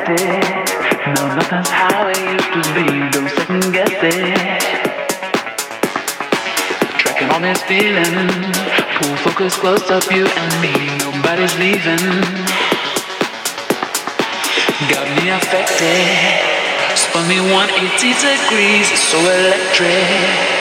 No, nothing's how it used to be. Don't second guess it. Tracking on this feeling. pull focus, close up, you and me. Nobody's leaving. Got me affected. Spun me 180 degrees. So electric.